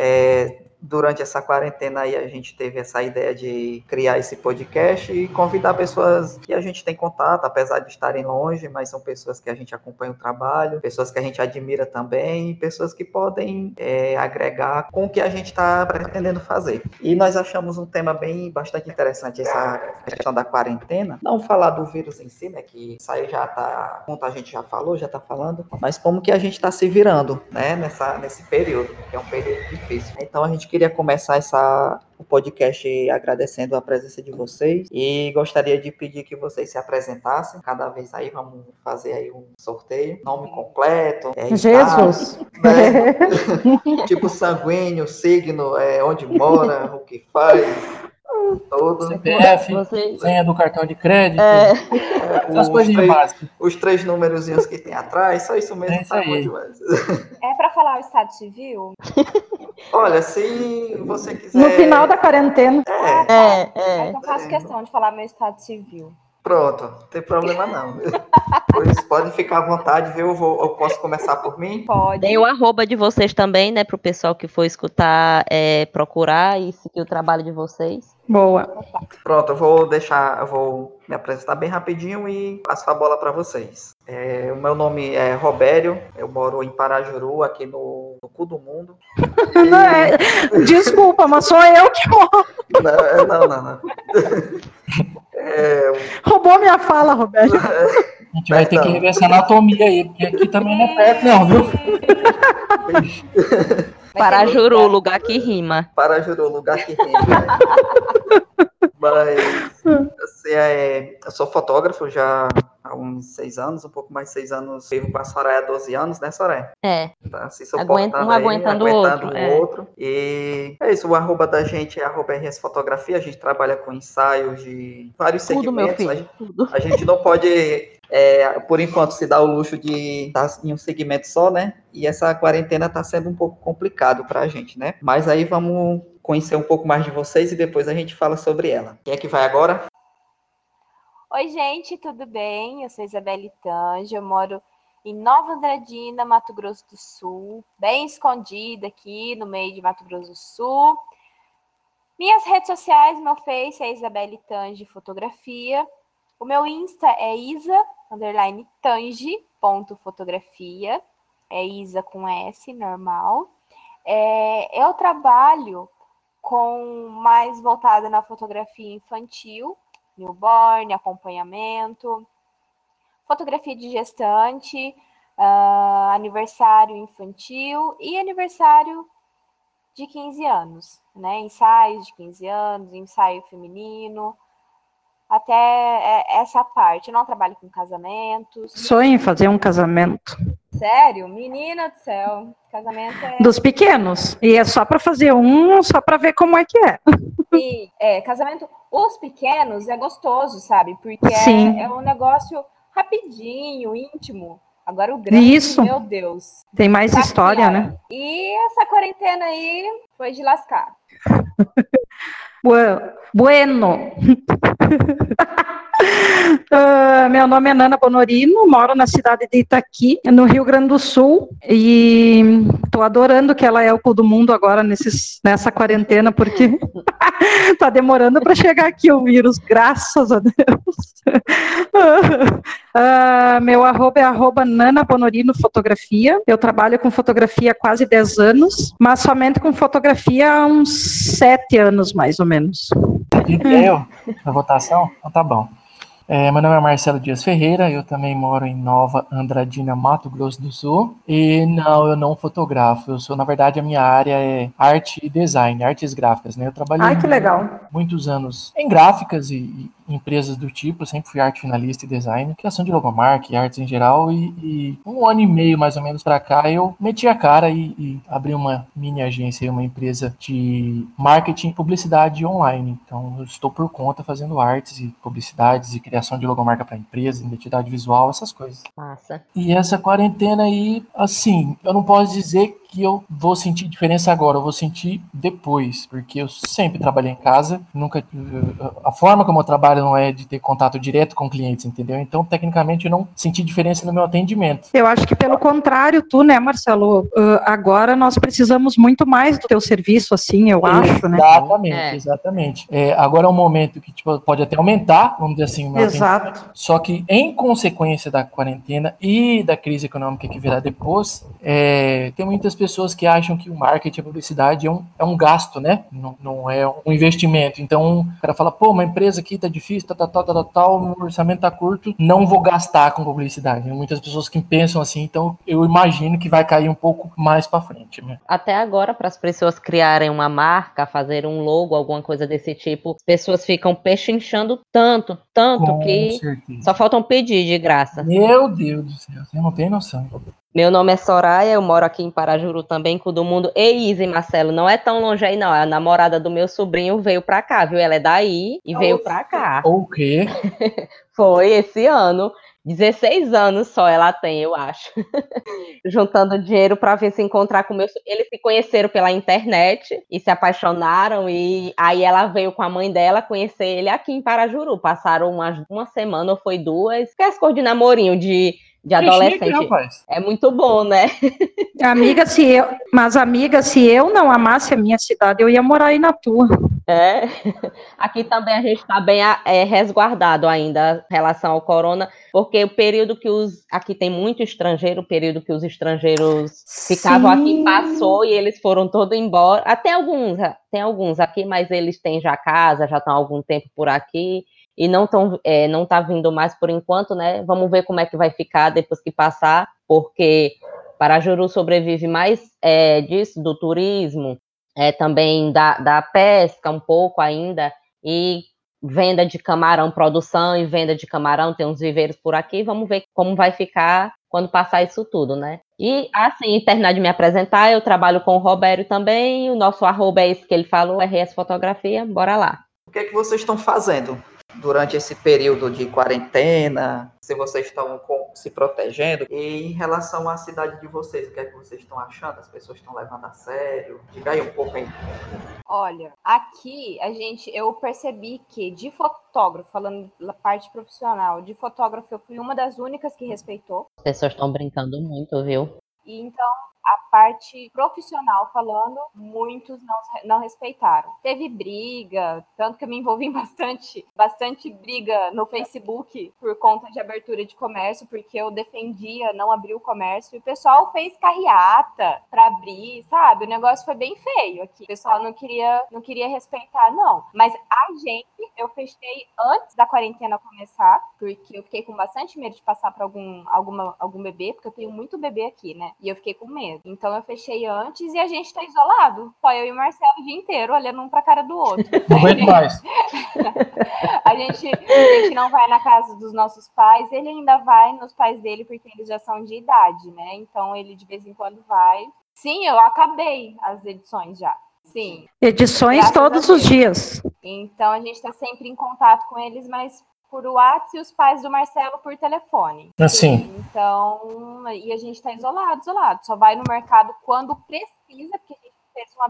é, durante essa quarentena aí a gente teve essa ideia de criar esse podcast e convidar pessoas que a gente tem contato, apesar de estarem longe, mas são pessoas que a gente acompanha o trabalho, pessoas que a gente admira também, pessoas que podem é, agregar com o que a gente está pretendendo fazer. E nós achamos um tema bem bastante interessante essa questão da quarentena. Não falar do vírus em si, né, que isso aí já está, como a gente já falou, já está falando, mas como que a gente está se virando, né, nessa, nesse período, que é um período difícil. Então a gente queria começar essa, o podcast agradecendo a presença de vocês e gostaria de pedir que vocês se apresentassem. Cada vez aí vamos fazer aí um sorteio, nome completo, é, Jesus, né? tipo sanguíneo, signo, é, onde mora, o que faz todo. CPF, Você... senha do cartão de crédito. É. É, os, três, os três númerozinhos que tem atrás, só isso mesmo é isso tá aí. É para falar o estado civil? Olha, se você quiser. No final da quarentena. É, é. é. Eu faço questão de falar meu estado civil. Pronto, não tem problema não. Pois podem ficar à vontade, viu? Eu, vou, eu posso começar por mim? Pode. Tem o arroba de vocês também, né? Para o pessoal que for escutar, é, procurar e seguir o trabalho de vocês. Boa. Pronto, eu vou deixar, eu vou me apresentar bem rapidinho e passo a bola para vocês. É, o meu nome é Robério, eu moro em Parajuru, aqui no, no cu do mundo. E... Não, é, desculpa, mas sou eu que moro. Não, não, não. não. É... Roubou minha fala, Roberto. A gente vai ter que rever essa anatomia aí, porque aqui também não é perto, não, viu? Parajuru, lugar que rima. Parajuru, lugar que rima. Mas, assim, é, eu sou fotógrafo já há uns seis anos, um pouco mais de seis anos. Vivo com a Soraya há 12 anos, né, Soraya? É. Tá se suportando um aí, aguentando, o outro. É. outro. E é isso, o arroba da gente é arroba RS Fotografia. A gente trabalha com ensaios de vários Tudo, segmentos. Meu filho. A, gente, Tudo. a gente não pode é, por enquanto se dá o luxo de estar em um segmento só, né? E essa quarentena está sendo um pouco complicado para a gente, né? Mas aí vamos conhecer um pouco mais de vocês e depois a gente fala sobre ela. Quem é que vai agora? Oi, gente, tudo bem? Eu sou Isabelle Tange, eu moro em Nova Andradina, Mato Grosso do Sul, bem escondida aqui no meio de Mato Grosso do Sul. Minhas redes sociais, meu Face é Isabelle Tange Fotografia. O meu Insta é isa, underline tange, ponto fotografia. É isa com S, normal. É, eu trabalho com mais voltada na fotografia infantil, newborn, acompanhamento, fotografia de gestante, uh, aniversário infantil e aniversário de 15 anos, né? Ensaios de 15 anos, ensaio feminino, até é, essa parte. Eu não trabalho com casamentos. Sonho em fazer um casamento. Sério? Menina do céu. Casamento é. Dos pequenos. E é só para fazer um, só para ver como é que é. Sim, é, casamento. Os pequenos é gostoso, sabe? Porque é, é, um negócio rapidinho, íntimo. Agora o grande, Isso. meu Deus. Tem mais tá história, aqui, né? E essa quarentena aí foi de lascar. Bueno. Uh, meu nome é Nana Bonorino, moro na cidade de Itaqui, no Rio Grande do Sul, e estou adorando que ela é o cu do mundo agora nesses, nessa quarentena, porque está demorando para chegar aqui o vírus, graças a Deus. Uh, meu arroba é arroba Nana Bonorino Fotografia. Eu trabalho com fotografia há quase 10 anos, mas somente com fotografia há uns 7 anos, mais ou menos. Eu, na votação? Então tá bom. É, meu nome é Marcelo Dias Ferreira, eu também moro em Nova Andradina, Mato Grosso do Sul. E não, eu não fotografo. Eu sou, na verdade, a minha área é arte e design, artes gráficas, né? Eu trabalhei Ai, que legal. muitos anos em gráficas e, empresas do tipo, sempre fui arte finalista e design, criação de logomarca e artes em geral, e, e, um ano e meio mais ou menos para cá eu meti a cara e, e, abri uma mini agência, uma empresa de marketing e publicidade online. Então eu estou por conta fazendo artes e publicidades e criação de logomarca para empresa, identidade visual, essas coisas. Massa. E essa quarentena aí, assim, eu não posso dizer que eu vou sentir diferença agora, eu vou sentir depois, porque eu sempre trabalhei em casa, nunca a forma como eu trabalho não é de ter contato direto com clientes, entendeu? Então, tecnicamente, eu não senti diferença no meu atendimento. Eu acho que pelo contrário, tu, né, Marcelo? agora nós precisamos muito mais do teu serviço, assim, eu acho, né? Exatamente, é. exatamente. É, agora é um momento que tipo, pode até aumentar, vamos dizer assim, o meu Exato. Só que em consequência da quarentena e da crise econômica que virá depois, é, tem muitas pessoas que acham que o marketing, a publicidade é um, é um gasto, né? Não, não é um investimento. Então, o cara fala, pô, uma empresa aqui tá difícil, tal, tal, tal, tal, tal, meu orçamento tá curto, não vou gastar com publicidade. Tem muitas pessoas que pensam assim, então eu imagino que vai cair um pouco mais para frente. Né? Até agora, para as pessoas criarem uma marca, fazer um logo, alguma coisa desse tipo, pessoas ficam pechinchando tanto, tanto com que certeza. só faltam pedir de graça. Meu Deus do céu, você não tem noção. Meu nome é Soraya, eu moro aqui em Parajuru também, com do mundo. E Izzy, Marcelo, não é tão longe aí, não. A namorada do meu sobrinho veio pra cá, viu? Ela é daí e veio pra cá. O quê? Foi esse ano. 16 anos só ela tem, eu acho. Juntando dinheiro para ver se encontrar com meus. Eles se conheceram pela internet e se apaixonaram. E aí ela veio com a mãe dela conhecer ele aqui em Parajuru. Passaram uma, uma semana ou foi duas. Que é as cor de namorinho de de adolescente. é muito bom, né? Amiga, se eu, mas amiga, se eu não amasse a minha cidade, eu ia morar aí na tua. É. Aqui também a gente está bem é, resguardado ainda em relação ao corona, porque o período que os aqui tem muito estrangeiro, o período que os estrangeiros Sim. ficavam aqui passou e eles foram todos embora. Até alguns, tem alguns aqui, mas eles têm já casa, já estão há algum tempo por aqui e não tão, é, não tá vindo mais por enquanto, né? Vamos ver como é que vai ficar depois que passar, porque Parajuru sobrevive mais é, disso, do turismo, é, também da, da pesca um pouco ainda, e venda de camarão, produção e venda de camarão, tem uns viveiros por aqui, vamos ver como vai ficar quando passar isso tudo, né? E assim, terminar de me apresentar, eu trabalho com o Roberto também, o nosso arroba é esse que ele falou, RS Fotografia, bora lá. O que é que vocês estão fazendo durante esse período de quarentena, se vocês estão com, se protegendo. E em relação à cidade de vocês, o que é que vocês estão achando? As pessoas estão levando a sério? Diga aí um pouco aí. Olha, aqui a gente, eu percebi que de fotógrafo, falando da parte profissional, de fotógrafo eu fui uma das únicas que respeitou. As pessoas estão brincando muito, viu? E então a parte profissional falando, muitos não, não respeitaram. Teve briga, tanto que eu me envolvi em bastante, bastante briga no Facebook por conta de abertura de comércio, porque eu defendia não abrir o comércio, e o pessoal fez carreata para abrir, sabe? O negócio foi bem feio aqui. O pessoal não queria, não queria respeitar, não. Mas a gente, eu fechei antes da quarentena começar, porque eu fiquei com bastante medo de passar para algum, algum bebê, porque eu tenho muito bebê aqui, né? E eu fiquei com medo. Então eu fechei antes e a gente tá isolado. Só eu e o Marcelo o dia inteiro, olhando um pra cara do outro. Não aguento mais. a, gente, a gente não vai na casa dos nossos pais, ele ainda vai nos pais dele, porque eles já são de idade, né? Então ele de vez em quando vai. Sim, eu acabei as edições já. Sim. Edições todos os dias. Então a gente está sempre em contato com eles, mas por WhatsApp e os pais do Marcelo por telefone. Assim. Então, e a gente está isolado, isolado. Só vai no mercado quando precisa, porque a gente fez uma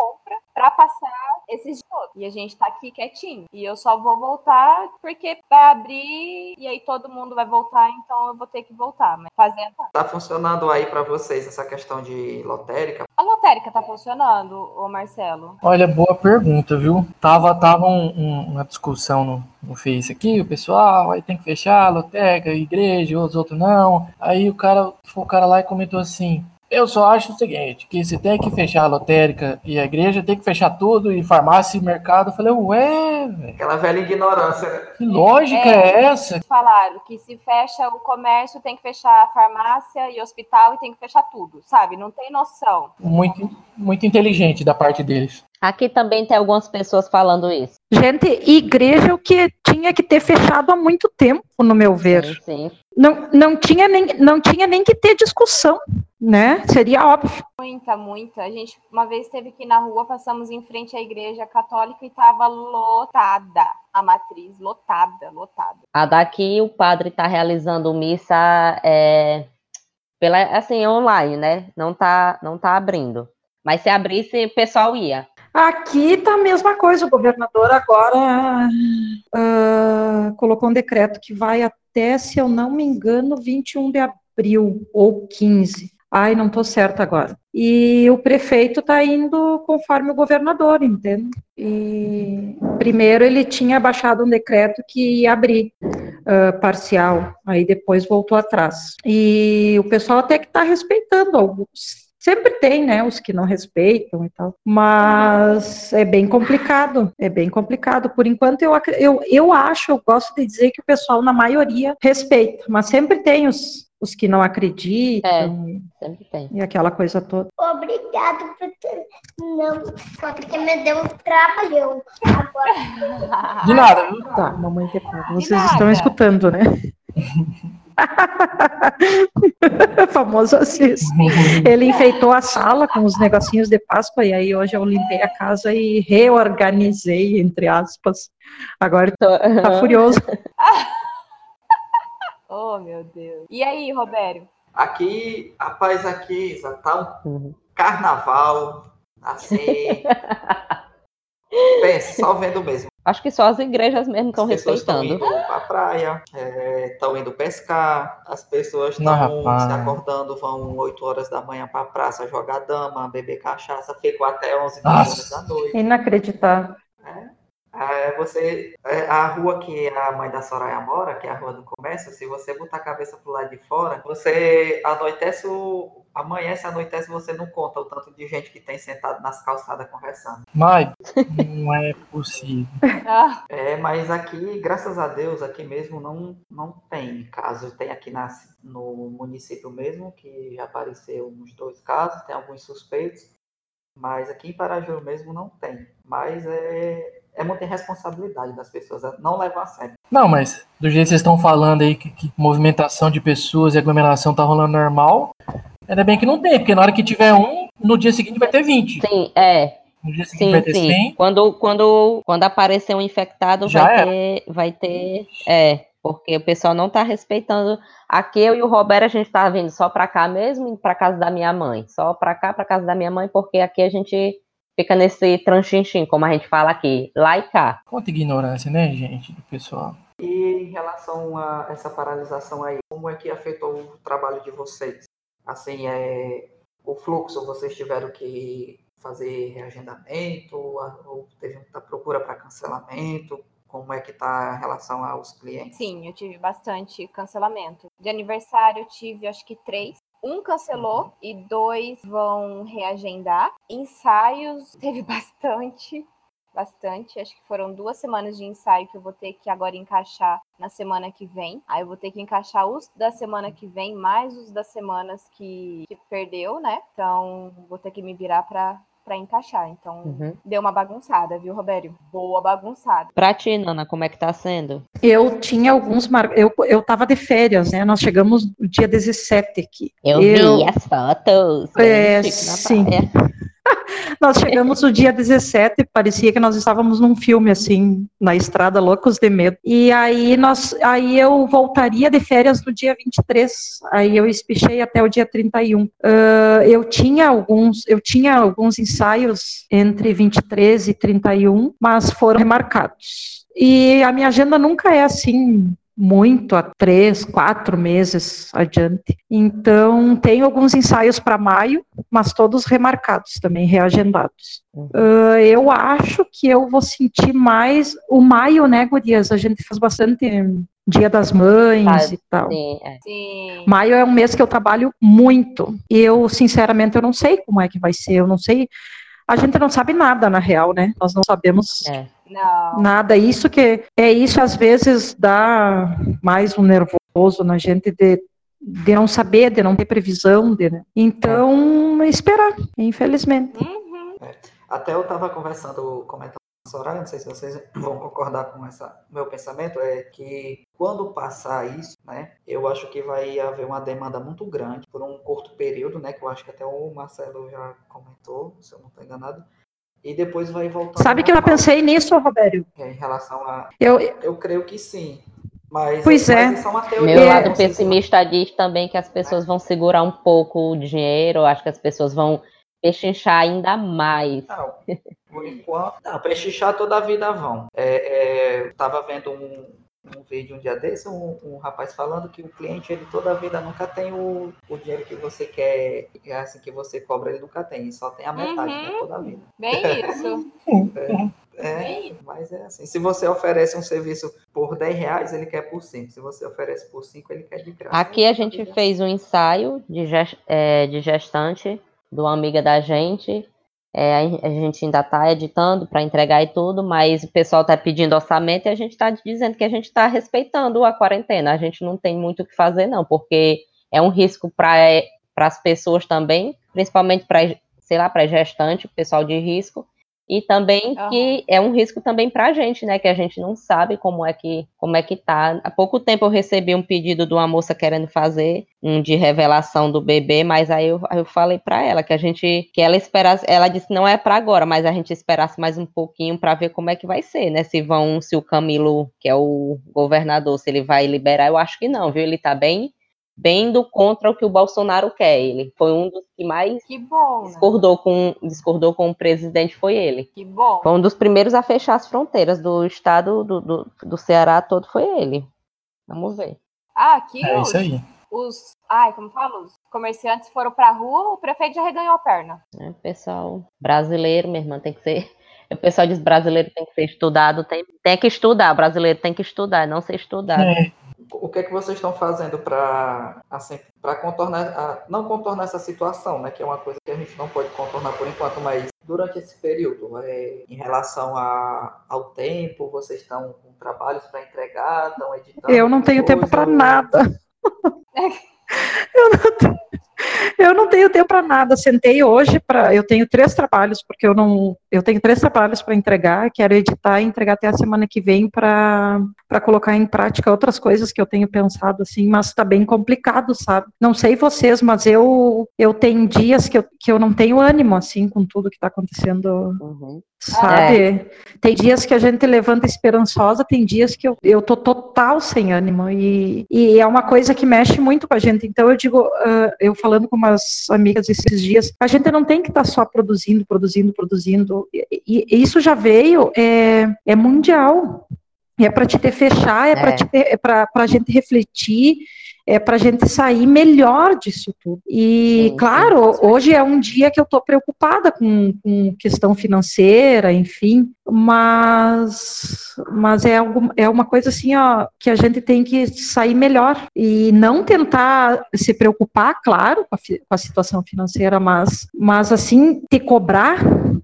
compra para passar esses dias E a gente tá aqui quietinho. E eu só vou voltar porque vai abrir e aí todo mundo vai voltar, então eu vou ter que voltar. Mas fazendo. Tá funcionando aí para vocês essa questão de lotérica? A lotérica tá funcionando, ô Marcelo? Olha, boa pergunta, viu? Tava, tava um, um, uma discussão no, no Face aqui, o pessoal, aí tem que fechar a lotérica, igreja, os outros não. Aí o cara, o cara lá e comentou assim: eu só acho o seguinte, que se tem que fechar a lotérica e a igreja, tem que fechar tudo, e farmácia e mercado. Eu falei, ué, velho. Aquela velha ignorância, né? Que lógica é, é, essa? Falaram que se fecha o comércio, tem que fechar a farmácia e hospital e tem que fechar tudo, sabe? Não tem noção. Muito, muito inteligente da parte deles. Aqui também tem algumas pessoas falando isso. Gente, igreja é o que tinha que ter fechado há muito tempo, no meu ver. Sim, sim. Não, não, tinha nem, não tinha nem que ter discussão né? Seria óbvio. Muita, muita. A gente uma vez esteve aqui na rua, passamos em frente à igreja católica e estava lotada. A matriz lotada, lotada. A daqui o padre está realizando missa é, Pela, assim, online, né? Não tá, não tá abrindo. Mas se abrisse, o pessoal ia. Aqui tá a mesma coisa. O governador agora uh, colocou um decreto que vai até, se eu não me engano, 21 de abril ou 15. Ai, não estou certa agora. E o prefeito está indo conforme o governador, entende? E primeiro ele tinha baixado um decreto que ia abrir uh, parcial, aí depois voltou atrás. E o pessoal até que está respeitando alguns. Sempre tem, né, os que não respeitam e tal, mas é bem complicado, é bem complicado. Por enquanto, eu, eu, eu acho, eu gosto de dizer que o pessoal, na maioria, respeita, mas sempre tem os, os que não acreditam. É, sempre tem. E aquela coisa toda. Obrigado por ter... Não, só porque me deu um trabalhão. Agora... De nada? Tá, mamãe. Vocês estão escutando, né? Famoso Assis. Ele enfeitou a sala com os negocinhos de Páscoa e aí hoje eu limpei a casa e reorganizei, entre aspas. Agora tá furioso. Oh, meu Deus. E aí, Robério? Aqui, rapaz, aqui já tá um carnaval, assim. Pense, só vendo mesmo. Acho que só as igrejas mesmo estão As pessoas estão respeitando. indo pra praia, estão indo pescar, as pessoas estão se acordando, vão 8 horas da manhã pra praça jogar dama, beber cachaça, ficam até 11 Nossa. horas da noite. Inacreditável. É, você, é, a rua que a mãe da Soraya mora, que é a rua do comércio, se você botar a cabeça pro lado de fora, você anoitece o. Amanhece, anoitece, você não conta o tanto de gente que tem sentado nas calçadas conversando. Mas não é possível. Ah, É, mas aqui, graças a Deus, aqui mesmo não, não tem caso. Tem aqui na, no município mesmo, que já apareceu uns dois casos, tem alguns suspeitos, mas aqui em Parajuru mesmo não tem. Mas é, é muita irresponsabilidade das pessoas, é não levar a sério. Não, mas do jeito que vocês estão falando aí, que, que movimentação de pessoas e aglomeração tá rolando normal, ainda bem que não tem, porque na hora que tiver um, no dia seguinte vai ter 20. Sim, é. No dia seguinte Sim, vai ter sim. 100. Quando, quando, quando aparecer um infectado, Já vai era. ter, vai ter. É, porque o pessoal não tá respeitando. Aqui eu e o Roberto, a gente tá vindo só pra cá mesmo, pra casa da minha mãe. Só pra cá, pra casa da minha mãe, porque aqui a gente fica nesse tranchinchim, como a gente fala aqui, lá e cá. Quanta ignorância, né, gente, do pessoal. E em relação a essa paralisação aí, como é que afetou o trabalho de vocês? Assim, é, o fluxo, vocês tiveram que fazer reagendamento, ou teve muita procura para cancelamento? Como é que está em relação aos clientes? sim, eu tive bastante cancelamento. De aniversário, eu tive acho que três. Um cancelou e dois vão reagendar. Ensaios, teve bastante. Bastante, acho que foram duas semanas de ensaio que eu vou ter que agora encaixar na semana que vem. Aí eu vou ter que encaixar os da semana que vem, mais os das semanas que, que perdeu, né? Então vou ter que me virar pra, pra encaixar. Então Uhum. deu uma bagunçada, viu, Robério? Boa bagunçada. Pra ti, Nana, como é que tá sendo? Eu tinha alguns mar... eu eu estava de férias, né? Nós chegamos no dia 17 aqui. Eu, Eu- vi as fotos. É, sim. praia. Nós chegamos no dia 17, parecia que nós estávamos num filme assim, na estrada Loucos de Medo. E aí nós aí eu voltaria de férias no dia 23. Aí eu espichei até o dia 31. Ah, eu tinha alguns, eu tinha alguns ensaios entre 23 e 31, mas foram remarcados. E a minha agenda nunca é assim muito a três, quatro meses adiante. Então, tem alguns ensaios para maio, mas todos remarcados também, reagendados. Ah, eu acho que eu vou sentir mais o maio, né, Gurias? A gente faz bastante Dia das Mães Faz, e tal. Sim, é. Sim. Maio é um mês que eu trabalho muito. Eu, sinceramente, eu não sei como é que vai ser. Eu não sei. A gente não sabe nada, na real, né? Nós não sabemos É. Não. Nada, isso que é isso às vezes dá mais um nervoso na gente de, de não saber, de não ter previsão, de, né? Então, esperar, infelizmente. Uhum. Até eu estava conversando, comentando com a Soraya, não sei se vocês vão concordar com essa meu pensamento, é que quando passar isso, né, eu acho que vai haver uma demanda muito grande por um curto período, né, que eu acho que até o Marcelo já comentou, se eu não estou enganado, e depois vai voltando. Sabe que eu já pensei nisso, Robério? É, Em relação a. Eu, Eu creio que sim. Mas, Pois mas é. teoria, Meu É, lado pessimista diz também que as pessoas vão segurar um pouco o dinheiro, acho que as pessoas vão pechinchar ainda mais. Não, por enquanto. Não, pechinchar toda a vida vão. É, é, tava vendo um, um vídeo um dia desse, um, um rapaz falando que o cliente, ele toda a vida nunca tem o, o dinheiro que você quer, é assim que você cobra, ele nunca tem, só tem a metade, né? Uhum. Toda a vida. Bem isso. É, mas é assim. Se você oferece um serviço por 10 reais, ele quer por 5. Se você oferece por 5, ele quer de graça. Aqui a gente fez um ensaio de, é, de gestante de uma amiga da gente. É, a gente ainda está editando para entregar e tudo, mas o pessoal está pedindo orçamento e a gente está dizendo que a gente está respeitando a quarentena. A gente não tem muito o que fazer, não, porque é um risco para as pessoas também, principalmente para, sei lá, para gestante, o pessoal de risco. E também Aham. que é um risco também para a gente, né? Que a gente não sabe como é que como é que tá. Há pouco tempo eu recebi um pedido de uma moça querendo fazer um de revelação do bebê, mas aí eu, aí eu falei para ela que a gente que ela esperasse, ela disse não é para agora, mas a gente esperasse mais um pouquinho para ver como é que vai ser, né? Se vão, se o Camilo, que é o governador, se ele vai liberar, eu acho que não, viu? Ele tá bem bem do contra o que o Bolsonaro quer. Ele foi um dos que mais Que bom, né? discordou com discordou com o presidente foi ele. Que bom. Foi um dos primeiros a fechar as fronteiras do estado do, do, do Ceará todo, foi ele. Vamos ver. Ah, aqui É os, isso aí. os. Ai, como fala? Os comerciantes foram pra rua, o prefeito já reganhou a perna. Né? Pessoal brasileiro, minha irmã, tem que ser. O pessoal diz brasileiro tem que ser estudado, tem, tem que estudar, brasileiro tem que estudar, não ser estudado. É, O que é que vocês estão fazendo para assim, para contornar, a- não contornar essa situação, né? Que é uma coisa que a gente não pode contornar por enquanto, mas durante esse período, é, em relação a, ao tempo, vocês estão com trabalhos para entregar, estão editando. Eu não tenho tempo coisa, para ou- nada. Eu não, tenho, eu não tenho tempo para nada. Sentei hoje para. Eu tenho três trabalhos, porque eu não. Eu tenho três trabalhos para entregar. Quero editar e entregar até a semana que vem para colocar em prática outras coisas que eu tenho pensado assim, mas está bem complicado, sabe? Não sei vocês, mas eu eu tenho dias que eu, que eu não tenho ânimo assim com tudo que está acontecendo Uhum. sabe? Tem dias que a gente levanta esperançosa, tem dias que eu, eu tô total sem ânimo, e, e é uma coisa que mexe muito com a gente. Então, eu digo, ah, eu falando com umas amigas esses dias, a gente não tem que estar só produzindo, produzindo, produzindo, e, e isso já veio, é, é mundial. É para te ter fechar, é, para É. te ter- é para a gente refletir, é para a gente sair melhor disso tudo. E, Sim, sim, claro, com hoje é um dia que eu estou preocupada com, com questão financeira, enfim, mas, mas é, algo, é uma coisa assim, ó, que a gente tem que sair melhor e não tentar se preocupar, claro, com a, com a situação financeira, mas, mas assim, te cobrar,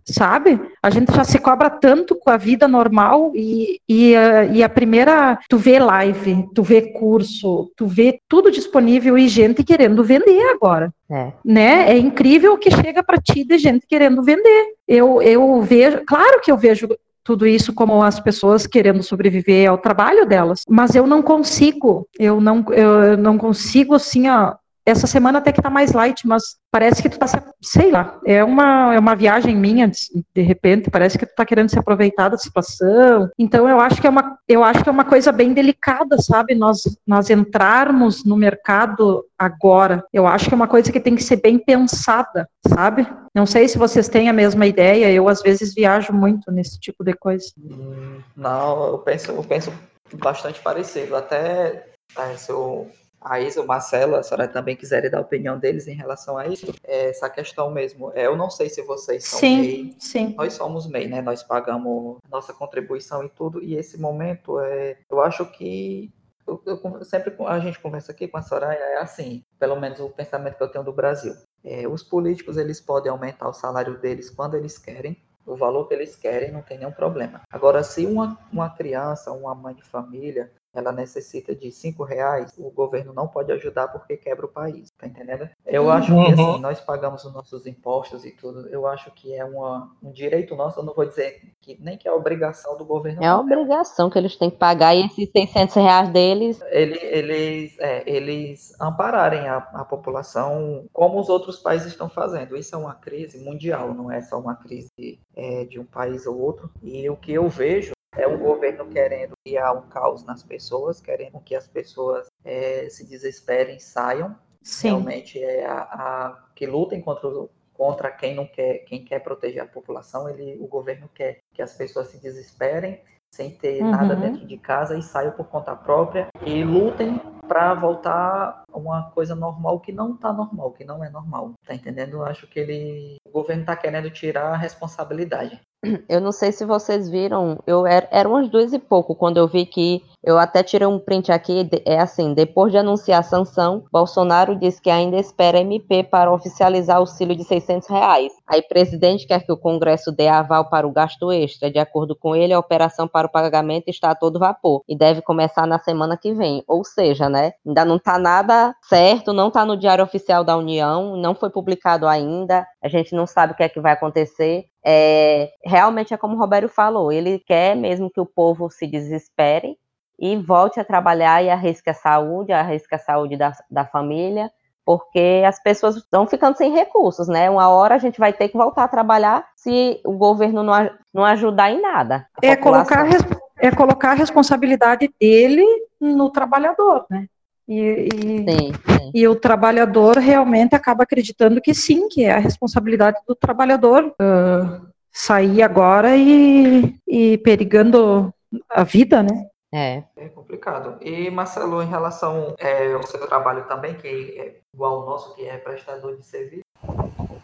sabe? A gente já se cobra tanto com a vida normal e, e, a- e a primeira, tu vê live, tu vê curso, tu vê tudo disponível e gente querendo vender agora É. né? É incrível o que chega para ti de gente querendo vender. Eu, eu vejo, claro que eu vejo tudo isso como as pessoas querendo sobreviver ao trabalho delas, mas eu não consigo, eu não, eu não consigo assim, ó. Essa semana até que tá mais light, mas parece que tu tá, se- sei lá, é uma, é uma viagem minha, de, repente, parece que tu tá querendo se aproveitar da situação. Então eu acho que é uma, eu acho que é uma coisa bem delicada, sabe? Nós, nós entrarmos no mercado agora. Eu acho que é uma coisa que tem que ser bem pensada, sabe? Não sei se vocês têm a mesma ideia, eu às vezes viajo muito nesse tipo de coisa. Hum, Não, eu penso, eu penso bastante parecido. Até é, se o, a Isa, o Marcelo, a senhora também quiserem dar a opinião deles em relação a isso, é essa questão mesmo. É, eu não sei se vocês são Sim, MEI, sim. nós somos MEI, né? Nós pagamos nossa contribuição e tudo, e esse momento, é, eu acho que eu, eu sempre a gente conversa aqui com a Soraya, é assim, pelo menos o pensamento que eu tenho do Brasil. É, os políticos, eles podem aumentar o salário deles quando eles querem, o valor que eles querem, não tem nenhum problema. Agora, se uma, uma criança, uma mãe de família, ela necessita de cinco reais, o governo não pode ajudar porque quebra o país, tá entendendo? Eu acho que Uhum. assim, nós pagamos os nossos impostos e tudo, eu acho que é uma, um direito nosso, eu não vou dizer que nem que é obrigação do governo. É obrigação que eles têm que pagar e esses 600 reais deles, ele- eles, é, eles ampararem a, a população como os outros países estão fazendo. Isso é uma crise mundial, não é só uma crise é, de um país ou outro. E o que eu vejo é um governo querendo criar um caos nas pessoas, querendo que as pessoas é, se desesperem, saiam. Sim. Realmente é a, a que lutem contra o, contra quem não quer, quem quer proteger a população, ele, o governo quer que as pessoas se desesperem sem ter Uhum. nada dentro de casa e saiam por conta própria e lutem para voltar a uma coisa normal que não tá normal, que não é normal. Tá entendendo? Eu acho que ele, o governo tá querendo tirar a responsabilidade. Eu não sei se vocês viram, eu era, era umas duas e pouco quando eu vi que eu até tirei um print aqui, é assim, depois de anunciar a sanção, Bolsonaro disse que ainda espera MP para oficializar o auxílio de 600 reais. Aí presidente quer que o Congresso dê aval para o gasto extra. De acordo com ele, a operação para o pagamento está a todo vapor e deve começar na semana que vem. Ou seja, né, ainda não está nada certo, não está no Diário Oficial da União, não foi publicado ainda, a gente não sabe o que é que vai acontecer. É, realmente é como o Roberto falou, ele quer mesmo que o povo se desespere e volte a trabalhar e arrisque a saúde, arrisque a saúde da, da família, porque as pessoas estão ficando sem recursos, né? Uma hora a gente vai ter que voltar a trabalhar se o governo não, não ajudar em nada. É população. colocar, é colocar a responsabilidade dele no trabalhador, né? E, e- Sim, sim. e o trabalhador realmente acaba acreditando que sim, que é a responsabilidade do trabalhador ah, sair agora e, e perigando a vida, né? É. É complicado. E Marcelo, em relação é, ao seu trabalho também, que é igual ao nosso, que é prestador de serviço,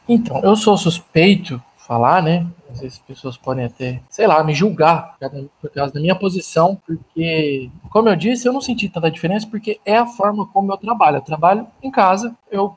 Então, eu sou suspeito falar, né? Às vezes as pessoas podem até, sei lá, me julgar por causa- da minha posição, porque, como eu disse, eu não senti tanta diferença, porque é a forma como eu trabalho. Eu trabalho em casa, eu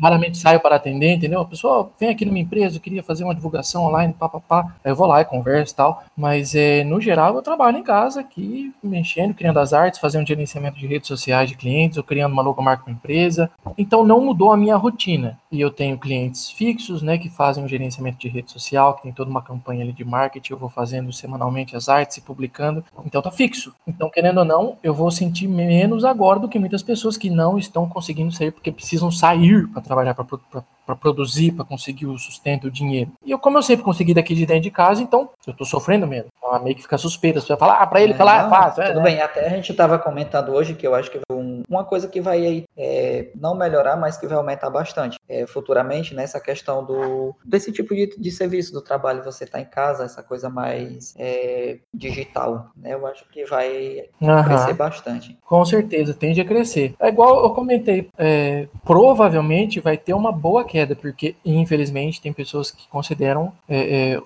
raramente saio para atender, entendeu? A pessoa vem aqui numa empresa, eu queria fazer uma divulgação online, pá, pá, pá. Aí eu vou lá e converso e tal. Mas, é, no geral, eu trabalho em casa aqui, mexendo, criando as artes, fazendo gerenciamento de redes sociais de clientes, ou criando uma logomarca para empresa. Então, não mudou a minha rotina. E eu tenho clientes fixos, né, que fazem o gerenciamento de rede social, que tem toda uma campanha ali de marketing, eu vou fazendo semanalmente as artes e publicando. Então, tá fixo. Então, querendo ou não, eu vou sentir menos agora do que muitas pessoas que não estão conseguindo sair porque precisam sair para trabalhar, para produzir, para conseguir o sustento, o dinheiro. E eu, como eu sempre consegui daqui de dentro de casa, então eu tô sofrendo menos. Então, meio que fica suspeita. Você vai falar, ah, para ele É, falar é não, fácil. é, Tudo né? bem, até a gente estava comentando hoje que eu acho que uma coisa que vai é, não melhorar, mas que vai aumentar bastante é, futuramente nessa questão do desse tipo de, de serviço do trabalho, você tá em casa, essa coisa mais é, digital, né? Eu acho que vai Aham. crescer bastante. Com certeza, tende a crescer. É igual eu comentei, provavelmente vai ter uma boa queda, porque infelizmente tem pessoas que consideram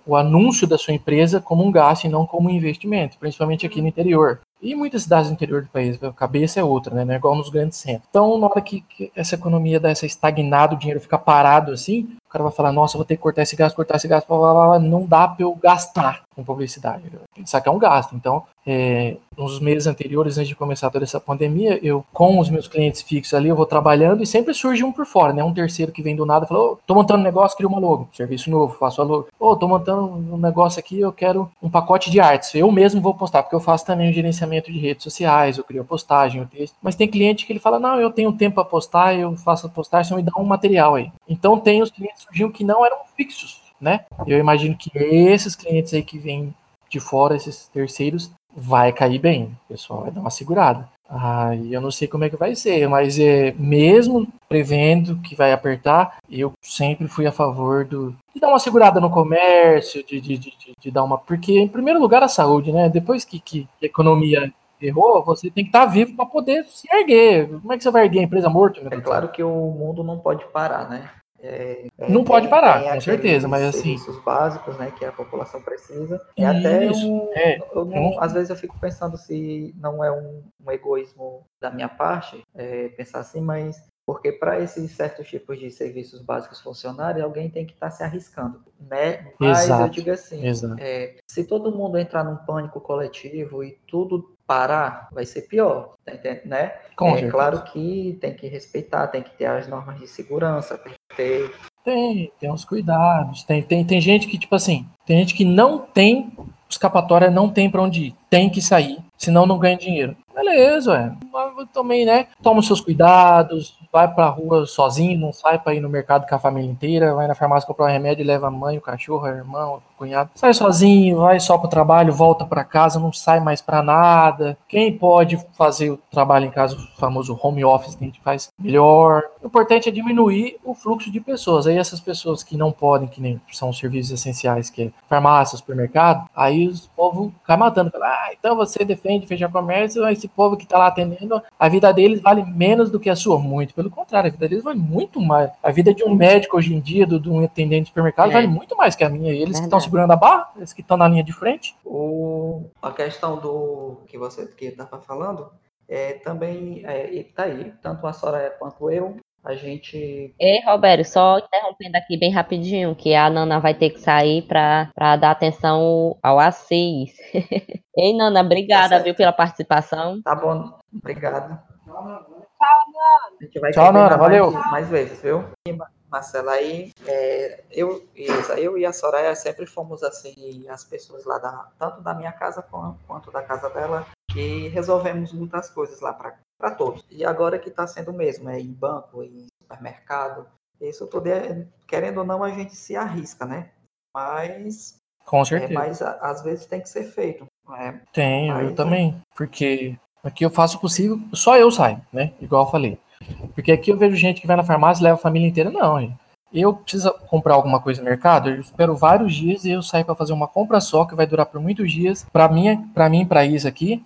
o anúncio da sua empresa como um gasto e não como um investimento, principalmente aqui no interior. E muitas cidades do interior do país, a cabeça é outra, né? Não é igual nos grandes centros. Então, na hora que, que essa economia dá essa estagnada, o dinheiro fica parado assim, o cara vai falar, nossa, vou ter que cortar esse gasto, cortar esse gasto, blá, blá, blá, não dá pra eu gastar com publicidade. Pensar que é um gasto. Então, é, nos meses anteriores, antes de começar toda essa pandemia, eu, com os meus clientes fixos ali, eu vou trabalhando e sempre surge um por fora, né? Um terceiro que vem do nada e fala, ô, tô montando um negócio, crio uma logo, serviço novo, faço a logo. Ô, tô montando um negócio aqui, eu quero um pacote de artes. Eu mesmo vou postar, porque eu faço também o gerenciamento de redes sociais, eu crio a postagem, o texto. Mas tem cliente que ele fala, não, eu tenho tempo para postar, eu faço a postagem, você me dá um material aí. Então tem os clientes surgiam que não eram fixos, né? Eu imagino que esses clientes aí que vêm de fora, esses terceiros, vai cair bem. O pessoal vai dar uma segurada. Ah, e eu não sei como é que vai ser, mas é, mesmo prevendo que vai apertar, eu sempre fui a favor do, de dar uma segurada no comércio, de, de, de, de- dar uma. Porque, em primeiro lugar, a saúde, né? Depois que, que a economia errou, você tem que estar vivo para poder se erguer. Como é que você vai erguer a empresa morto? meu É claro que o mundo não pode parar, né? É, é, Não pode parar, com aqueles certeza, mas assim- serviços básicos, né, que a população precisa. E até Isso, um, é. eu não- eu não- às vezes eu fico pensando se não é um, um egoísmo da minha parte é, pensar assim, mas porque para esses certos tipos de serviços básicos funcionarem, alguém tem que estar se arriscando, né? Mas eu Exato, digo assim, é, se todo mundo entrar num pânico coletivo e tudo parar, vai ser pior, tá né? Com é certeza. claro que tem que respeitar, tem que ter as normas de segurança, tem ter. Tem, tem uns cuidados. Tem, tem, tem gente que, tipo assim, tem gente que não tem escapatória, não tem pra onde ir. Tem que sair, senão não ganha dinheiro. Beleza. Mas Também, né? Toma os seus cuidados, vai pra rua sozinho, não sai pra ir no mercado com a família inteira, vai na farmácia comprar um remédio leva a mãe, o cachorro, o cunhado. Sai sozinho, vai só pro trabalho, volta pra casa, não sai mais pra nada. Quem pode fazer o trabalho em casa, o famoso home office, que a gente faz melhor. O importante é diminuir o fluxo de pessoas. Aí essas pessoas que não podem, que nem são serviços essenciais, que é farmácia, supermercado, aí o povo cai matando. Fala, ah, então você defende fechar comércio, esse povo que tá lá atendendo, a vida deles vale menos do que a sua. Muito pelo contrário, a vida deles vale muito mais. A vida de um médico hoje em dia, do, de um atendente de supermercado, É. vale muito mais que a minha. Eles que estão Verdade. Segurando a barra, eles que estão na linha de frente. O, a questão do que você que estava falando é também é, e tá aí, tanto a Soraya quanto eu, a gente Ei, Roberto, só interrompendo aqui bem rapidinho, que a Nana vai ter que sair para dar atenção ao Assis. Ei, Nana, obrigada, certo. viu, pela participação. tá bom, obrigado. A gente vai Tchau, Nana, valeu. Mais, mais vezes, viu? Ma- Marcela, aí é, eu, Isa, eu e a Soraya sempre fomos assim as pessoas lá da tanto da minha casa quan- quanto da casa dela e resolvemos muitas coisas lá para todos. E agora que está sendo mesmo, é em banco, em supermercado, isso tudo é, querendo ou não a gente se arrisca, né? Mas, Com é, certeza. mas a- às vezes tem que ser feito. É, Aí, eu também. Porque aqui eu faço o possível, só eu saio, né? Igual eu falei. Porque aqui eu vejo gente que vai na farmácia e leva a família inteira. Não, gente. Eu preciso comprar alguma coisa no mercado, eu espero vários dias e eu saio para fazer uma compra só, que vai durar por muitos dias, para mim, para mim, para Isa aqui,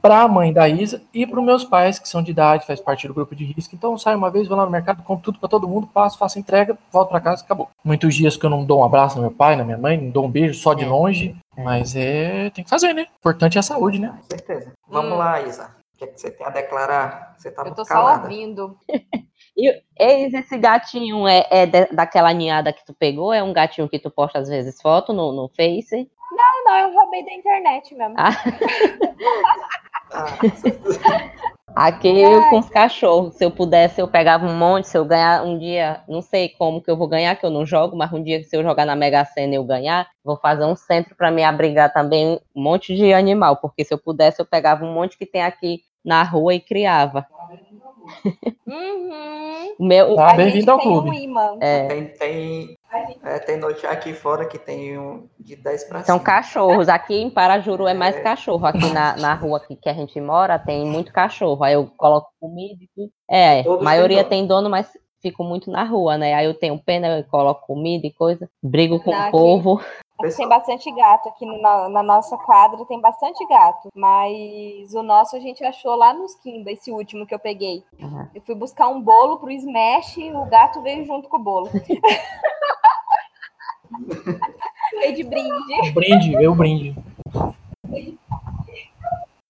para a mãe da Isa e para os meus pais, que são de idade, faz parte do grupo de risco. Então eu saio uma vez, vou lá no mercado, compro tudo para todo mundo, passo, faço entrega, volto para casa, acabou. Muitos dias que eu não dou um abraço no meu pai, na minha mãe, não dou um beijo só de É. longe, mas é, tem que fazer, né? O importante é a saúde, né? com certeza. Vamos Hum. lá, Isa. Que, é que você tem a declarar? Você tá Eu tô só calada. ouvindo. E eis esse gatinho é, é daquela ninhada que tu pegou? É um gatinho que tu posta às vezes foto no, no Face? Não, não, eu roubei da internet mesmo. Ah. Ah, Aqui eu com os cachorros. Se eu pudesse, eu pegava um monte. Se eu ganhar um dia, não sei como que eu vou ganhar, que eu não jogo, mas um dia se eu jogar na Mega Sena e eu ganhar, vou fazer um centro para me abrigar também um monte de animal. Porque se eu pudesse, eu pegava um monte que tem aqui na rua e criava. Uhum. Meu, Ah, A bem-vindo ao clube. Um imã. é, Tem, tem, é, tem noite aqui fora que tem um de 10 para São cachorros. Aqui em Parajuru é mais É. cachorro. Aqui na, na rua aqui que a gente mora tem muito cachorro. Aí eu coloco comida e tudo. É, a maioria tem dono, mas fico muito na rua, né? Aí eu tenho pena, eu coloco comida e coisa. Brigo com Não, o aqui- povo. Tem bastante gato aqui no- na, na nossa quadra, tem bastante gato. Mas o nosso a gente achou lá nos Kimba, esse último que eu peguei. Uhum. Eu fui buscar um bolo pro Smash e o gato veio junto com o bolo. veio de brinde. Brinde, eu brinde.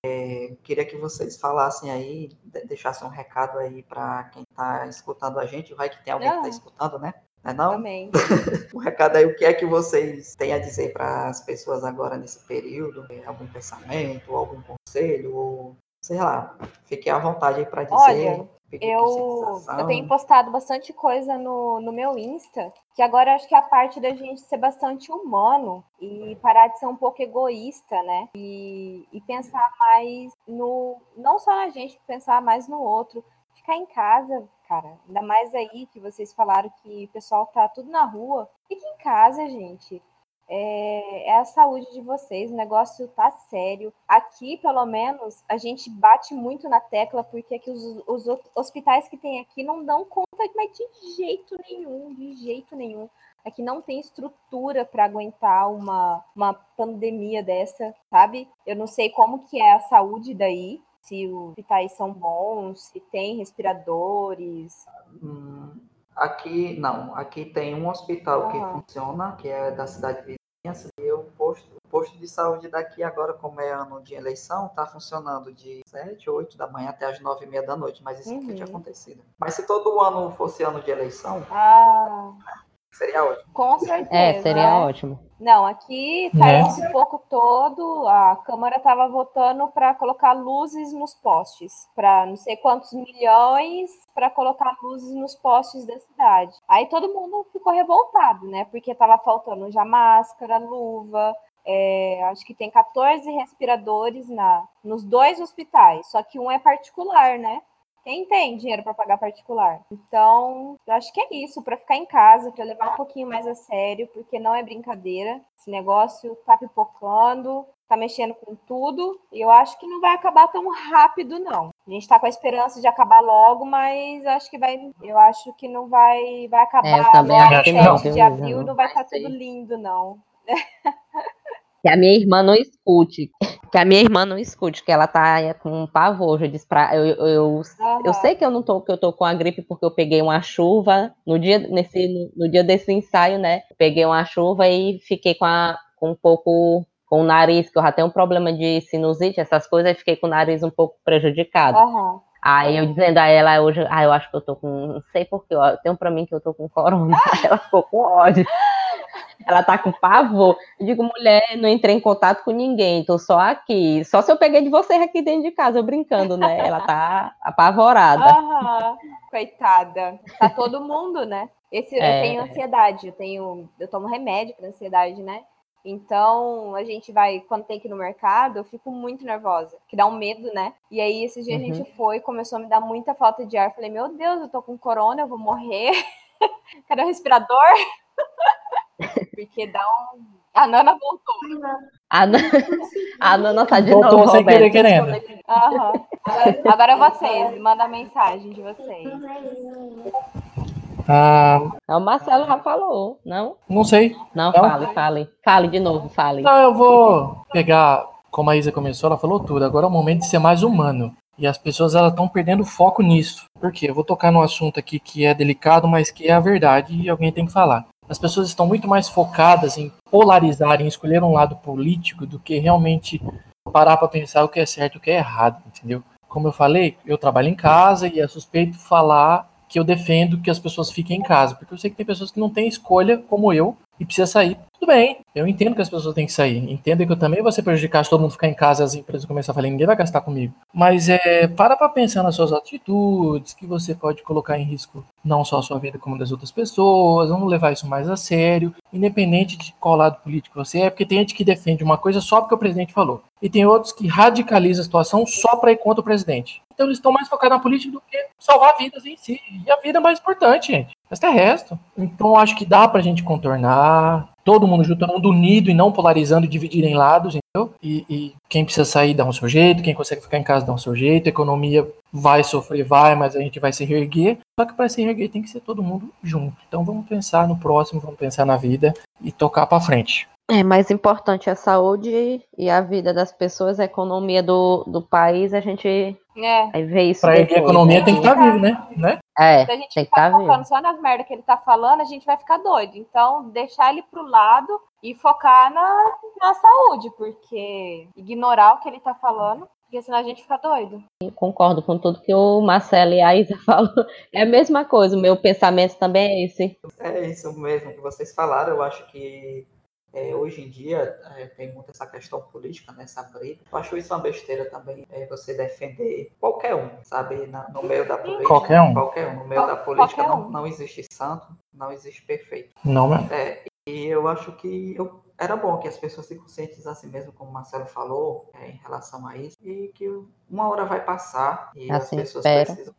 Eu queria que vocês falassem aí, de- deixassem um recado aí para quem está escutando a gente. Vai que tem alguém que está Ah. escutando, né? Não é não? Também. Um recado aí, o que é que vocês têm a dizer para as pessoas agora nesse período? Algum pensamento, algum conselho, ou sei lá, fiquem à vontade aí para dizer. Olha, Eu, eu tenho postado bastante coisa no, no meu Insta, que agora eu acho que é a parte da gente ser bastante humano e parar de ser um pouco egoísta, né? E, e pensar mais no. Não só na gente, pensar mais no outro. Ficar em casa, cara. Ainda mais aí que vocês falaram que o pessoal tá tudo na rua. Fique em casa, gente. É, é a saúde de vocês, o negócio tá sério. Aqui, pelo menos, a gente bate muito na tecla, porque aqui os, os hospitais que tem aqui não dão conta, mas de jeito nenhum, de jeito nenhum. Aqui não tem estrutura para aguentar uma, uma pandemia dessa, sabe? Eu não sei como que é a saúde daí, se os hospitais são bons, se tem respiradores. Hum, aqui, não. Aqui tem um hospital que Aham. funciona, que é da cidade vizinha, e o posto, o posto de saúde daqui agora, como é ano de eleição, tá funcionando de 7, 8 da manhã até as 9 e meia da noite, mas isso nunca tinha Uhum. acontecido. Mas se todo ano fosse ano de eleição, Ah, seria ótimo. com certeza. É, seria né? ótimo. Não, aqui tá Né? esse pouco todo, a Câmara estava votando para colocar luzes nos postes, para não sei quantos milhões para colocar luzes nos postes da cidade. Aí todo mundo ficou revoltado, né? Porque estava faltando já máscara, luva, é, acho que tem 14 respiradores na, nos dois hospitais, só que um é particular, né? Quem tem dinheiro para pagar particular? Então, eu acho que é isso, para ficar em casa, para levar um pouquinho mais a sério, porque não é brincadeira. Esse negócio tá pipocando, tá mexendo com tudo, e eu acho que não vai acabar tão rápido, não. A gente tá com a esperança de acabar logo, mas acho que vai. Eu acho que não vai, vai acabar É, eu também agora, acho que 7 não. de abril, não não vai estar tudo ser. lindo, não. Que a minha irmã não escute. Que a minha irmã não escute, que ela tá com pavor. Eu, disse pra, eu, eu, eu, eu sei que eu não tô, que eu tô com a gripe porque eu peguei uma chuva no dia, nesse, no, no dia desse ensaio, né? Peguei uma chuva e fiquei com, a, com um pouco com o nariz, que eu já tenho um problema de sinusite, essas coisas, e fiquei com o nariz um pouco prejudicado. Aham. Aí eu dizendo a ela hoje, ah, eu acho que eu tô com, não sei porquê, ó, tem um pra mim que eu tô com corona. Ela ficou com ódio. Ela tá com pavor. Eu digo, mulher, não entrei em contato com ninguém, tô só aqui. Só se eu peguei de vocês aqui dentro de casa, eu brincando, né? Ela tá apavorada. Aham. Coitada. Tá todo mundo, né? Esse, É. Eu tenho ansiedade, eu tenho. Eu tomo remédio para ansiedade, né? Então, a gente vai, quando tem que ir no mercado, eu fico muito nervosa, que dá um medo, né? E aí, esse dia a Uhum. gente foi, começou a me dar muita falta de ar. Falei, meu Deus, eu tô com corona, eu vou morrer. Cadê o respirador? Porque dá um. A Nana voltou. A, Nan- a Nana tá de Voltou novo, sem querer, Roberto. querendo. Agora, agora vocês, manda a mensagem de vocês. Ah, O Marcelo já falou, não? não sei. Não, Não? fale, fale. Fale de novo, fale. Não, eu vou pegar, como a Isa começou, ela falou tudo. Agora é o momento de ser mais humano. E as pessoas elas estão perdendo foco nisso. Por quê? Eu vou tocar num assunto aqui que é delicado, mas que é a verdade e alguém tem que falar. As pessoas estão muito mais focadas em polarizar, em escolher um lado político, do que realmente parar para pensar o que é certo e o que é errado, entendeu? Como eu falei, eu trabalho em casa e é suspeito falar que eu defendo que as pessoas fiquem em casa, porque eu sei que tem pessoas que não têm escolha, como eu, e precisa sair. Tudo bem, eu entendo que as pessoas têm que sair. Entendo que eu também vou ser prejudicado se todo mundo ficar em casa e as empresas começarem a falar, ninguém vai gastar comigo. Mas é, para pra pensar nas suas atitudes, que você pode colocar em risco não só a sua vida, como das outras pessoas. Vamos levar isso mais a sério, independente de qual lado político você é, porque tem gente que defende uma coisa só porque o presidente falou. E tem outros que radicalizam a situação só para ir contra o presidente. Então eles estão mais focados na política do que salvar vidas em si. E a vida é mais importante, gente. Mas é resto. Então acho que dá pra gente contornar. Todo mundo junto, mundo unido e não polarizando e dividir em lados, entendeu? E, e quem precisa sair dá um seu jeito, quem consegue ficar em casa dá um seu jeito, a economia vai sofrer, vai, mas a gente vai se reerguer. Só que para se reerguer tem que ser todo mundo junto. Então vamos pensar no próximo, vamos pensar na vida e tocar para frente. É mais importante a saúde e a vida das pessoas, a economia do, do país, a gente É. vai ver isso Para erguer a depois, economia né? tem que estar vivo, né? né? É, Se a gente tem ficar estar focando vivo. só nas merdas que ele tá falando, a gente vai ficar doido. Então, deixar ele pro lado e focar na, na saúde, porque ignorar o que ele tá falando, porque senão a gente fica doido. Eu concordo com tudo que o Marcelo e a Isa falou. É a mesma coisa, o meu pensamento também é esse. É isso mesmo que vocês falaram. Eu acho que é, hoje em dia é, tem muito essa questão política, né, essa briga. Eu acho isso uma besteira também, é, você defender qualquer um, sabe, na- no meio da política. Qualquer um. Qualquer um. No meio Qual- da política qualquer não, um. não existe santo, não existe perfeito. Não, né? É, e eu acho que eu- era bom que as pessoas se conscientizassem mesmo, como o Marcelo falou, é, em relação a isso, e que uma hora vai passar e as Assim pessoas espero. precisam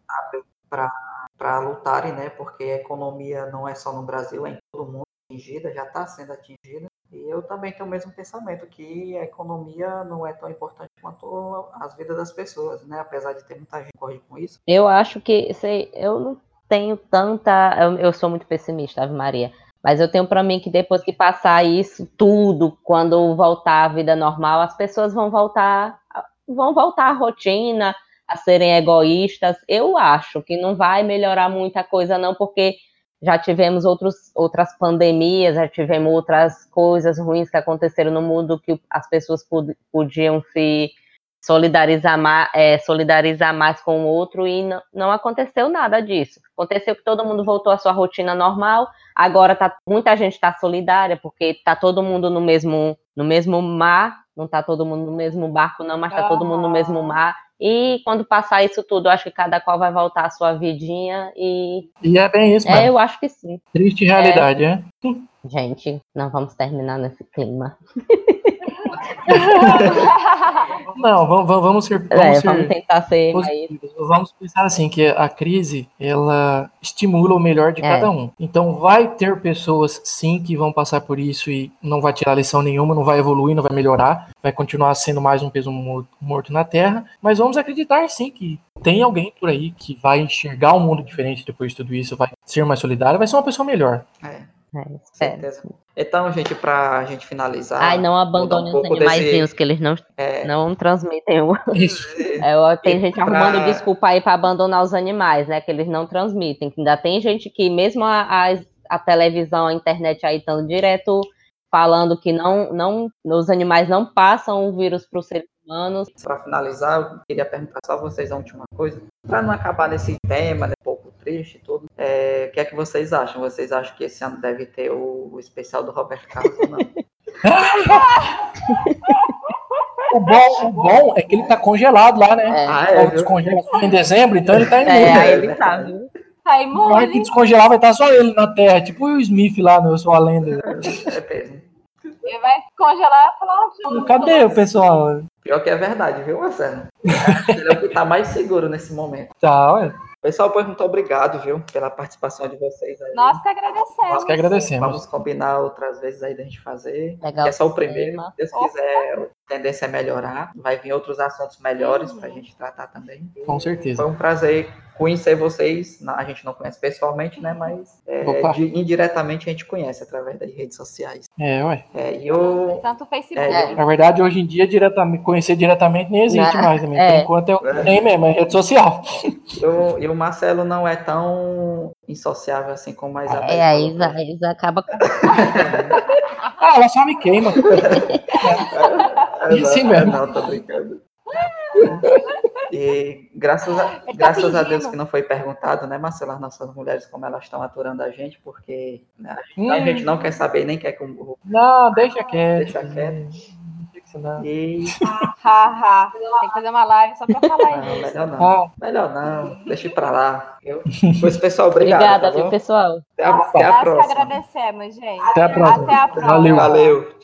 para lutarem, né? Porque a economia não é só no Brasil, é em todo mundo atingida, já está sendo atingida. Eu também tenho o mesmo pensamento, que a economia não é tão importante quanto as vidas das pessoas, né? Apesar de ter muita gente que corre com isso. Eu acho que sei, eu não tenho tanta. Eu, eu sou muito pessimista, Ave Maria. Mas eu tenho para mim que depois que passar isso tudo, quando voltar à vida normal, as pessoas vão voltar, vão voltar à rotina, a serem egoístas. Eu acho que não vai melhorar muita coisa, não, porque já tivemos outros, outras pandemias, já tivemos outras coisas ruins que aconteceram no mundo que as pessoas pod- podiam se solidarizar mais, solidarizar mais com o outro e não, aconteceu nada disso. Aconteceu que todo mundo voltou à sua rotina normal. Agora tá, muita gente está solidária porque tá todo mundo no mesmo no mesmo mar, não tá todo mundo no mesmo barco não, mas tá todo mundo no mesmo mar. E quando passar isso tudo, eu acho que cada qual vai voltar à sua vidinha e E é bem isso, é, mesmo. eu acho que sim. Triste realidade, é. Gente, não vamos terminar nesse clima. Não, vamos, vamos, vamos ser. Vamos, É, ser vamos tentar ser. Vamos pensar assim, que a crise, ela estimula o melhor de É. cada um. Então vai ter pessoas, sim, que vão passar por isso e não vai tirar lição nenhuma, não vai evoluir, não vai melhorar, vai continuar sendo mais um peso mo- morto na Terra, mas vamos acreditar, sim, que tem alguém por aí que vai enxergar um mundo diferente depois de tudo isso, vai ser mais solidário, vai ser uma pessoa melhor. É, É, certeza. Então, gente, pra gente finalizar. Ai, não abandone um os pouco animaizinhos, que eles não, É, não transmitem o. Isso. É, tem E gente pra- arrumando desculpa aí para abandonar os animais, né? Que eles não transmitem. Que ainda tem gente que, mesmo a, a, a televisão, a internet aí estão direto falando que não, não, os animais não passam o vírus para os seres humanos. Para finalizar, eu queria perguntar só a vocês a última coisa. Para não acabar nesse tema, né, um pouco triste e tudo, é, o que é que vocês acham? Vocês acham que esse ano deve ter o, o especial do Roberto Carlos ou não? O bom, o bom é que ele tá congelado lá, né? É, Ah, é, viu? descongela só em dezembro, então ele tá imune. é, ele tá, viu? Aí Na hora que imune. descongelar, vai estar só ele na Terra, tipo o Smith lá no Eu Sou a Lenda. É mesmo. Ele vai congelar e falar. "Ah, Cadê o pessoal? Pior que é verdade, viu, Marcelo? Ele é o que tá mais seguro nesse momento. Tá, ué. Pessoal, pois muito obrigado, viu, pela participação de vocês aí. Nós que agradecemos. Nós que agradecemos. Vamos combinar outras vezes aí da gente fazer. Legal. É só o primeiro. Se Deus quiser, tendência é melhorar. Vai vir outros assuntos melhores pra gente tratar também. Com certeza. Foi um prazer conhecer vocês. A gente não conhece pessoalmente, né? Mas é, de- indiretamente a gente conhece através das redes sociais. É, ué. É, e eu. Tanto o Facebook. É, Na verdade, hoje em dia, diretamente, conhecer diretamente nem existe Né? mais também. É. Por enquanto é o que tem mesmo, é rede social. eu, e o Marcelo não é tão insociável assim como a Isabel. É, a. Isa, a Isa acaba com. Ah, ela só me queima. É, Assim não, mesmo. Não, tô brincando. E graças a, Ele tá graças a Deus que não foi perguntado, né, Marcelo, as nossas mulheres, como elas estão aturando a gente, porque né, Hum, a gente não quer saber nem quer que o. Não, deixa quieto. Deixa quieto. Não. E. Haha. Tem que fazer uma live só pra falar Não, isso. melhor não. Ah, Melhor não. Deixa pra lá. Eu... Pois, pessoal, obrigado. Obrigada, tá viu, pessoal? Até a, até a Nós que próxima. agradecemos, gente. Até a próxima. Até a próxima. Valeu. Valeu.